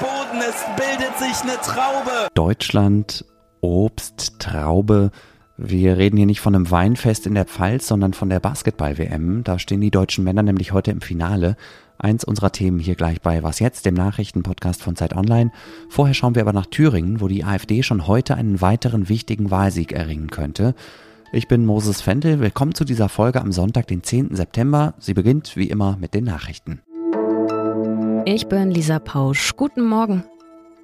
Boden, es bildet sich eine Traube. Deutschland, Obst, Traube. Wir reden hier nicht von einem Weinfest in der Pfalz, sondern von der Basketball-WM. Da stehen die deutschen Männer nämlich heute im Finale. Eins unserer Themen hier gleich bei Was jetzt, dem Nachrichtenpodcast von Zeit Online. Vorher schauen wir aber nach Thüringen, wo die AfD schon heute einen weiteren wichtigen Wahlsieg erringen könnte. Ich bin Moses Fendel. Willkommen zu dieser Folge am Sonntag, den 10. September. Sie beginnt wie immer mit den Nachrichten. Ich bin Lisa Pausch. Guten Morgen.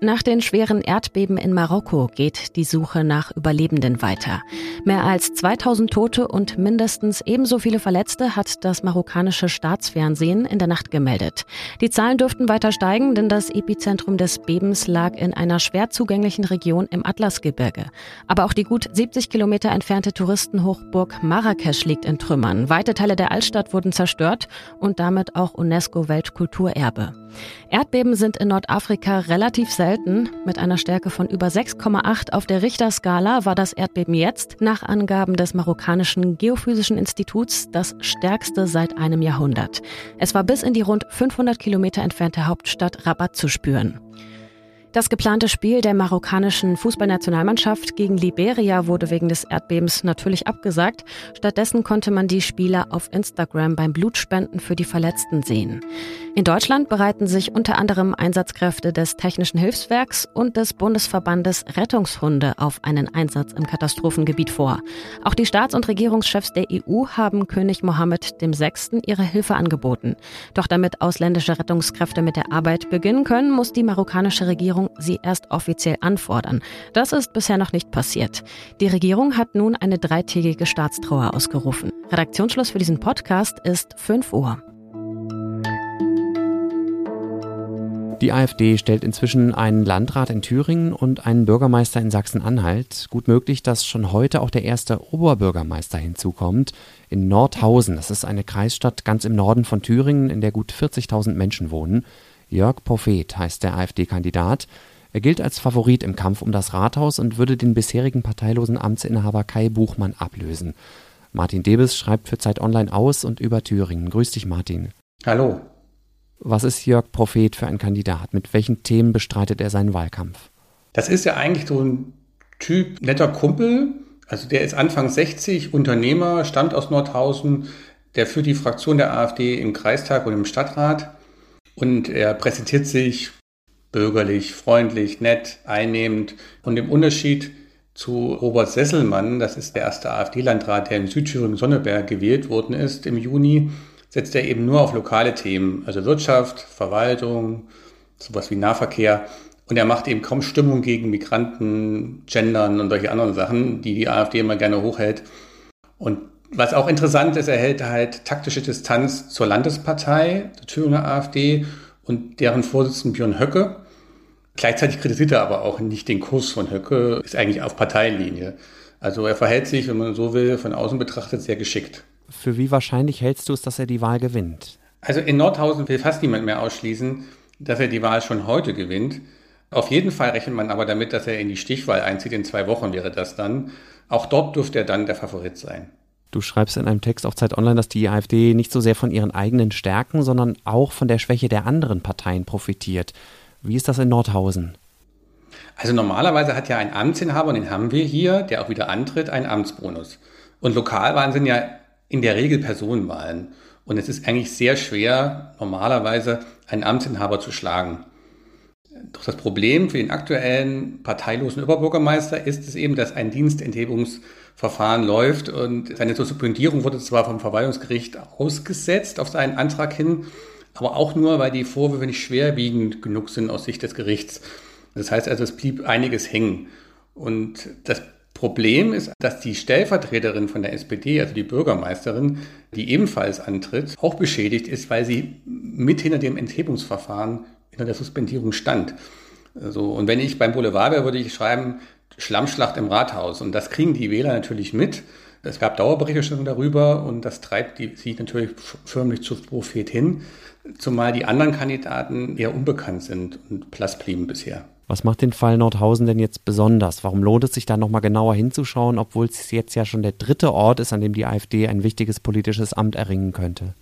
Nach den schweren Erdbeben in Marokko geht die Suche nach Überlebenden weiter. Mehr als 2000 Tote und mindestens ebenso viele Verletzte hat das marokkanische Staatsfernsehen in der Nacht gemeldet. Die Zahlen dürften weiter steigen, denn das Epizentrum des Bebens lag in einer schwer zugänglichen Region im Atlasgebirge. Aber auch die gut 70 Kilometer entfernte Touristenhochburg Marrakesch liegt in Trümmern. Weite Teile der Altstadt wurden zerstört und damit auch UNESCO-Weltkulturerbe. Erdbeben sind in Nordafrika relativ selten. Mit einer Stärke von über 6,8 auf der Richterskala war das Erdbeben jetzt, nach Angaben des marokkanischen Geophysischen Instituts, das stärkste seit einem Jahrhundert. Es war bis in die rund 500 Kilometer entfernte Hauptstadt Rabat zu spüren. Das geplante Spiel der marokkanischen Fußballnationalmannschaft gegen Liberia wurde wegen des Erdbebens natürlich abgesagt. Stattdessen konnte man die Spieler auf Instagram beim Blutspenden für die Verletzten sehen. In Deutschland bereiten sich unter anderem Einsatzkräfte des Technischen Hilfswerks und des Bundesverbandes Rettungshunde auf einen Einsatz im Katastrophengebiet vor. Auch die Staats- und Regierungschefs der EU haben König Mohammed VI. ihre Hilfe angeboten. Doch damit ausländische Rettungskräfte mit der Arbeit beginnen können, muss die marokkanische Regierung sie erst offiziell anfordern. Das ist bisher noch nicht passiert. Die Regierung hat nun eine dreitägige Staatstrauer ausgerufen. Redaktionsschluss für diesen Podcast ist 5 Uhr. Die AfD stellt inzwischen einen Landrat in Thüringen und einen Bürgermeister in Sachsen-Anhalt. Gut möglich, dass schon heute auch der erste Oberbürgermeister hinzukommt. In Nordhausen, das ist eine Kreisstadt ganz im Norden von Thüringen, in der gut 40.000 Menschen wohnen. Jörg Prophet heißt der AfD-Kandidat. Er gilt als Favorit im Kampf um das Rathaus und würde den bisherigen parteilosen Amtsinhaber Kai Buchmann ablösen. Martin Debes schreibt für Zeit Online aus und über Thüringen. Grüß dich, Martin. Hallo. Was ist Jörg Prophet für ein Kandidat? Mit welchen Themen bestreitet er seinen Wahlkampf? Das ist ja eigentlich so ein Typ netter Kumpel. Also der ist Anfang 60, Unternehmer, stammt aus Nordhausen. Der führt die Fraktion der AfD im Kreistag und im Stadtrat. Und er präsentiert sich bürgerlich, freundlich, nett, einnehmend. Und im Unterschied zu Robert Sesselmann, das ist der erste AfD-Landrat, der in Südthüringen-Sonneberg gewählt worden ist im Juni, setzt er eben nur auf lokale Themen, also Wirtschaft, Verwaltung, sowas wie Nahverkehr. Und er macht eben kaum Stimmung gegen Migranten, Gendern und solche anderen Sachen, die die AfD immer gerne hochhält. Und was auch interessant ist, er hält halt taktische Distanz zur Landespartei, der Thüringer AfD und deren Vorsitzenden Björn Höcke. Gleichzeitig kritisiert er aber auch nicht den Kurs von Höcke, ist eigentlich auf Parteienlinie. Also er verhält sich, wenn man so will, von außen betrachtet sehr geschickt. Für wie wahrscheinlich hältst du es, dass er die Wahl gewinnt? Also in Nordhausen will fast niemand mehr ausschließen, dass er die Wahl schon heute gewinnt. Auf jeden Fall rechnet man aber damit, dass er in die Stichwahl einzieht. In zwei Wochen wäre das dann. Auch dort dürfte er dann der Favorit sein. Du schreibst in einem Text auf Zeit Online, dass die AfD nicht so sehr von ihren eigenen Stärken, sondern auch von der Schwäche der anderen Parteien profitiert. Wie ist das in Nordhausen? Also normalerweise hat ja ein Amtsinhaber, und den haben wir hier, der auch wieder antritt, einen Amtsbonus. Und Lokalwahlen sind ja in der Regel Personenwahlen. Und es ist eigentlich sehr schwer, normalerweise einen Amtsinhaber zu schlagen. Doch das Problem für den aktuellen parteilosen Oberbürgermeister ist es eben, dass ein Dienstenthebungsverfahren läuft und seine Suspendierung wurde zwar vom Verwaltungsgericht ausgesetzt auf seinen Antrag hin, aber auch nur, weil die Vorwürfe nicht schwerwiegend genug sind aus Sicht des Gerichts. Das heißt also, es blieb einiges hängen. Und das Problem ist, dass die Stellvertreterin von der SPD, also die Bürgermeisterin, die ebenfalls antritt, auch beschädigt ist, weil sie mit hinter dem Enthebungsverfahren hinter der Suspendierung stand. Also, und wenn ich beim Boulevard wäre, würde ich schreiben, Schlammschlacht im Rathaus. Und das kriegen die Wähler natürlich mit. Es gab Dauerberichterstattung darüber und das treibt die, sie natürlich förmlich zu Prophet hin, zumal die anderen Kandidaten eher unbekannt sind und blass blieben bisher. Was macht den Fall Nordhausen denn jetzt besonders? Warum lohnt es sich da nochmal genauer hinzuschauen, obwohl es jetzt ja schon der dritte Ort ist, an dem die AfD ein wichtiges politisches Amt erringen könnte?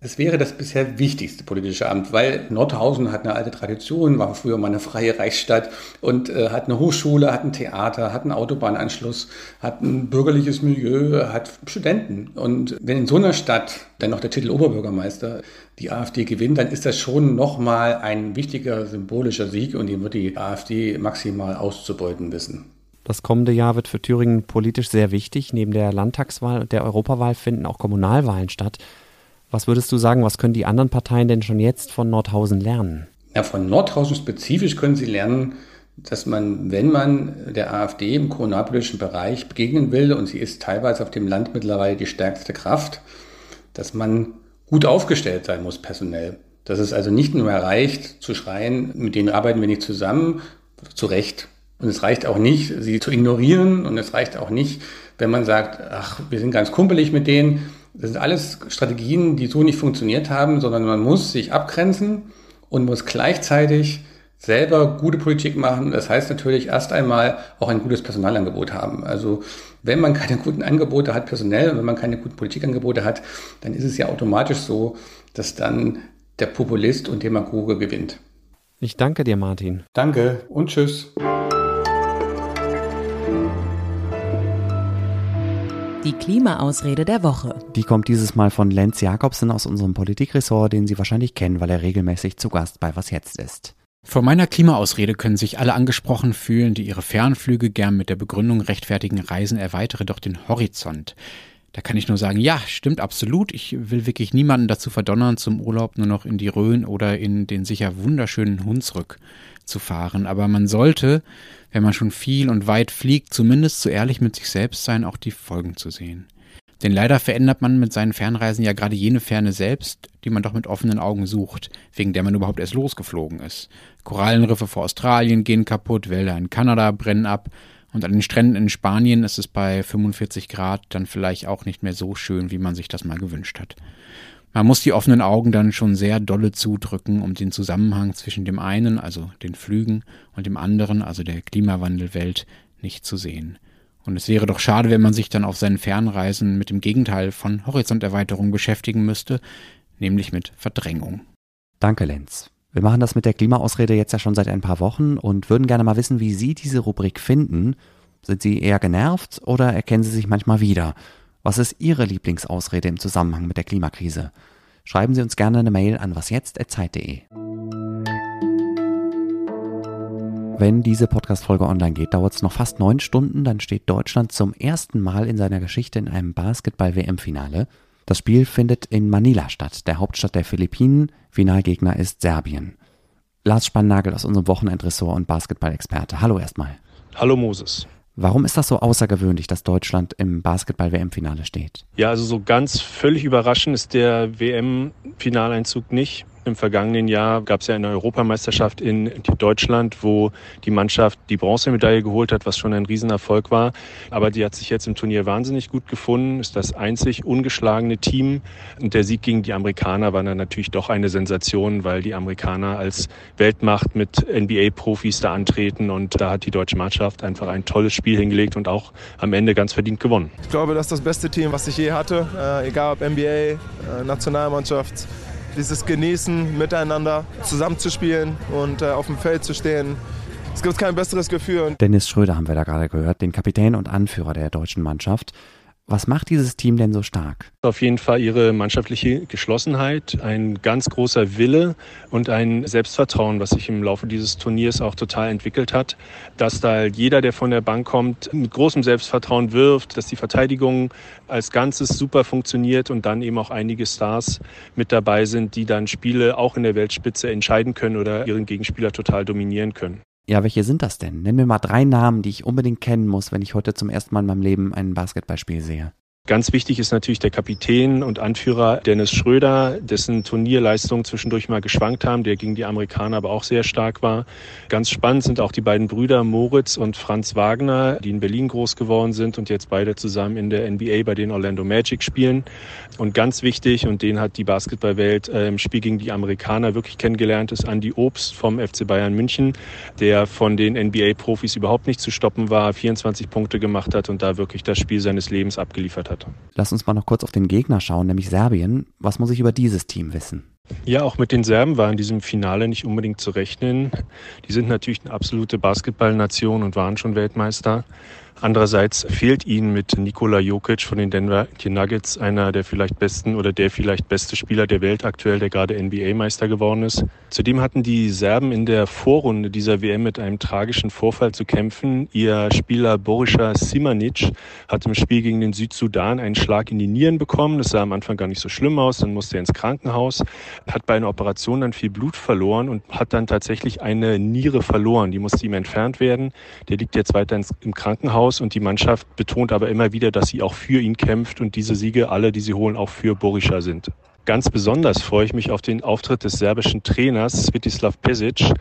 Es wäre das bisher wichtigste politische Amt, weil Nordhausen hat eine alte Tradition, war früher mal eine freie Reichsstadt und äh, hat eine Hochschule, hat ein Theater, hat einen Autobahnanschluss, hat ein bürgerliches Milieu, hat Studenten. Und wenn in so einer Stadt dann noch der Titel Oberbürgermeister die AfD gewinnt, dann ist das schon nochmal ein wichtiger symbolischer Sieg und den wird die AfD maximal auszubeuten wissen. Das kommende Jahr wird für Thüringen politisch sehr wichtig. Neben der Landtagswahl und der Europawahl finden auch Kommunalwahlen statt. Was würdest du sagen, was können die anderen Parteien denn schon jetzt von Nordhausen lernen? Ja, von Nordhausen spezifisch können sie lernen, dass man, wenn man der AfD im kommunalpolitischen Bereich begegnen will, und sie ist teilweise auf dem Land mittlerweile die stärkste Kraft, dass man gut aufgestellt sein muss personell. Dass es also nicht nur erreicht, zu schreien, mit denen arbeiten wir nicht zusammen, zu Recht. Und es reicht auch nicht, sie zu ignorieren. Und es reicht auch nicht, wenn man sagt, ach, wir sind ganz kumpelig mit denen. Das sind alles Strategien, die so nicht funktioniert haben, sondern man muss sich abgrenzen und muss gleichzeitig selber gute Politik machen. Das heißt natürlich erst einmal auch ein gutes Personalangebot haben. Also wenn man keine guten Angebote hat personell und wenn man keine guten Politikangebote hat, dann ist es ja automatisch so, dass dann der Populist und Demagoge gewinnt. Ich danke dir, Martin. Danke und tschüss. Die Klimaausrede der Woche. Die kommt dieses Mal von Lenz Jakobsen aus unserem Politikressort, den Sie wahrscheinlich kennen, weil er regelmäßig zu Gast bei Was jetzt ist. Vor meiner Klimaausrede können sich alle angesprochen fühlen, die ihre Fernflüge gern mit der Begründung rechtfertigen, Reisen erweitere doch den Horizont. Da kann ich nur sagen, ja, stimmt absolut. Ich will wirklich niemanden dazu verdonnern, zum Urlaub nur noch in die Rhön oder in den sicher wunderschönen Hunsrück zu fahren. Aber man sollte, wenn man schon viel und weit fliegt, zumindest so ehrlich mit sich selbst sein, auch die Folgen zu sehen. Denn leider verändert man mit seinen Fernreisen ja gerade jene Ferne selbst, die man doch mit offenen Augen sucht, wegen der man überhaupt erst losgeflogen ist. Korallenriffe vor Australien gehen kaputt, Wälder in Kanada brennen ab und an den Stränden in Spanien ist es bei 45 Grad dann vielleicht auch nicht mehr so schön, wie man sich das mal gewünscht hat. Man muss die offenen Augen dann schon sehr dolle zudrücken, um den Zusammenhang zwischen dem einen, also den Flügen, und dem anderen, also der Klimawandelwelt, nicht zu sehen. Und es wäre doch schade, wenn man sich dann auf seinen Fernreisen mit dem Gegenteil von Horizonterweiterung beschäftigen müsste, nämlich mit Verdrängung. Danke, Lenz. Wir machen das mit der Klimaausrede jetzt ja schon seit ein paar Wochen und würden gerne mal wissen, wie Sie diese Rubrik finden. Sind Sie eher genervt oder erkennen Sie sich manchmal wieder? Was ist Ihre Lieblingsausrede im Zusammenhang mit der Klimakrise? Schreiben Sie uns gerne eine Mail an wasjetzt.zeit.de. Wenn diese Podcast-Folge online geht, dauert es noch fast neun Stunden, dann steht Deutschland zum ersten Mal in seiner Geschichte in einem Basketball-WM-Finale. Das Spiel findet in Manila statt, der Hauptstadt der Philippinen. Finalgegner ist Serbien. Lars Spannagel aus unserem Wochenendressort und Basketball-Experte. Hallo erstmal. Hallo Moses. Warum ist das so außergewöhnlich, dass Deutschland im Basketball-WM-Finale steht? Ja, also so ganz völlig überraschend ist der WM-Finaleinzug nicht. Im vergangenen Jahr gab es ja eine Europameisterschaft in Deutschland, wo die Mannschaft die Bronzemedaille geholt hat, was schon ein Riesenerfolg war. Aber die hat sich jetzt im Turnier wahnsinnig gut gefunden, ist das einzig ungeschlagene Team. Und der Sieg gegen die Amerikaner war dann natürlich doch eine Sensation, weil die Amerikaner als Weltmacht mit NBA-Profis da antreten. Und da hat die deutsche Mannschaft einfach ein tolles Spiel hingelegt und auch am Ende ganz verdient gewonnen. Ich glaube, das ist das beste Team, was ich je hatte. Äh, egal ob NBA, äh, Nationalmannschaft dieses Genießen, miteinander zusammenzuspielen und äh, auf dem Feld zu stehen. Es gibt kein besseres Gefühl. Dennis Schröder haben wir da gerade gehört, den Kapitän und Anführer der deutschen Mannschaft. Was macht dieses Team denn so stark? Auf jeden Fall ihre mannschaftliche Geschlossenheit, ein ganz großer Wille und ein Selbstvertrauen, was sich im Laufe dieses Turniers auch total entwickelt hat. Dass da jeder, der von der Bank kommt, mit großem Selbstvertrauen wirft, dass die Verteidigung als Ganzes super funktioniert und dann eben auch einige Stars mit dabei sind, die dann Spiele auch in der Weltspitze entscheiden können oder ihren Gegenspieler total dominieren können. Ja, welche sind das denn? Nenn mir mal drei Namen, die ich unbedingt kennen muss, wenn ich heute zum ersten Mal in meinem Leben ein Basketballspiel sehe. Ganz wichtig ist natürlich der Kapitän und Anführer Dennis Schröder, dessen Turnierleistungen zwischendurch mal geschwankt haben, der gegen die Amerikaner aber auch sehr stark war. Ganz spannend sind auch die beiden Brüder Moritz und Franz Wagner, die in Berlin groß geworden sind und jetzt beide zusammen in der NBA bei den Orlando Magic spielen. Und ganz wichtig, und den hat die Basketballwelt äh, im Spiel gegen die Amerikaner wirklich kennengelernt, ist Andy Obst vom FC Bayern München, der von den NBA-Profis überhaupt nicht zu stoppen war, 24 Punkte gemacht hat und da wirklich das Spiel seines Lebens abgeliefert hat. Hat. Lass uns mal noch kurz auf den Gegner schauen, nämlich Serbien. Was muss ich über dieses Team wissen? Ja, auch mit den Serben war in diesem Finale nicht unbedingt zu rechnen. Die sind natürlich eine absolute Basketballnation und waren schon Weltmeister. Andererseits fehlt ihnen mit Nikola Jokic von den Denver Nuggets einer der vielleicht besten oder der vielleicht beste Spieler der Welt aktuell, der gerade NBA-Meister geworden ist. Zudem hatten die Serben in der Vorrunde dieser WM mit einem tragischen Vorfall zu kämpfen. Ihr Spieler Borischa Simanic hat im Spiel gegen den Südsudan einen Schlag in die Nieren bekommen. Das sah am Anfang gar nicht so schlimm aus. Dann musste er ins Krankenhaus, hat bei einer Operation dann viel Blut verloren und hat dann tatsächlich eine Niere verloren. Die musste ihm entfernt werden. Der liegt jetzt weiter im Krankenhaus aus und die Mannschaft betont aber immer wieder, dass sie auch für ihn kämpft und diese Siege, alle, die sie holen, auch für Borischa sind. Ganz besonders freue ich mich auf den Auftritt des serbischen Trainers Svetislav Pesic.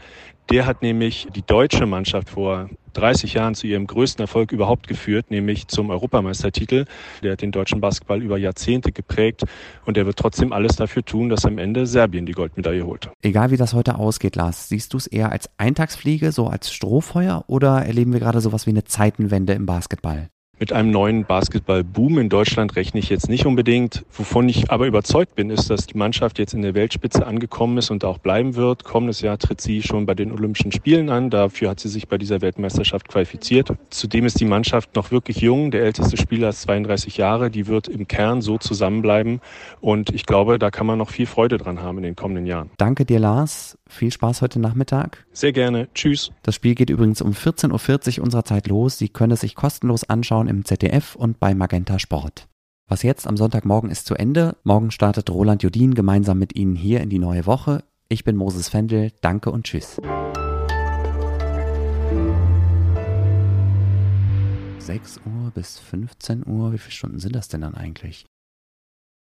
Der hat nämlich die deutsche Mannschaft vor 30 Jahren zu ihrem größten Erfolg überhaupt geführt, nämlich zum Europameistertitel. Der hat den deutschen Basketball über Jahrzehnte geprägt und er wird trotzdem alles dafür tun, dass am Ende Serbien die Goldmedaille holt. Egal wie das heute ausgeht, Lars, siehst du es eher als Eintagsfliege, so als Strohfeuer oder erleben wir gerade sowas wie eine Zeitenwende im Basketball? Mit einem neuen Basketball-Boom in Deutschland rechne ich jetzt nicht unbedingt. Wovon ich aber überzeugt bin, ist, dass die Mannschaft jetzt in der Weltspitze angekommen ist und auch bleiben wird. Kommendes Jahr tritt sie schon bei den Olympischen Spielen an. Dafür hat sie sich bei dieser Weltmeisterschaft qualifiziert. Zudem ist die Mannschaft noch wirklich jung. Der älteste Spieler ist 32 Jahre. Die wird im Kern so zusammenbleiben. Und ich glaube, da kann man noch viel Freude dran haben in den kommenden Jahren. Danke dir, Lars. Viel Spaß heute Nachmittag. Sehr gerne. Tschüss. Das Spiel geht übrigens um 14.40 Uhr unserer Zeit los. Sie können es sich kostenlos anschauen im ZDF und bei Magenta Sport. Was jetzt am Sonntagmorgen ist zu Ende. Morgen startet Roland Jodin gemeinsam mit Ihnen hier in die neue Woche. Ich bin Moses Fendel. Danke und tschüss. 6 Uhr bis 15 Uhr. Wie viele Stunden sind das denn dann eigentlich?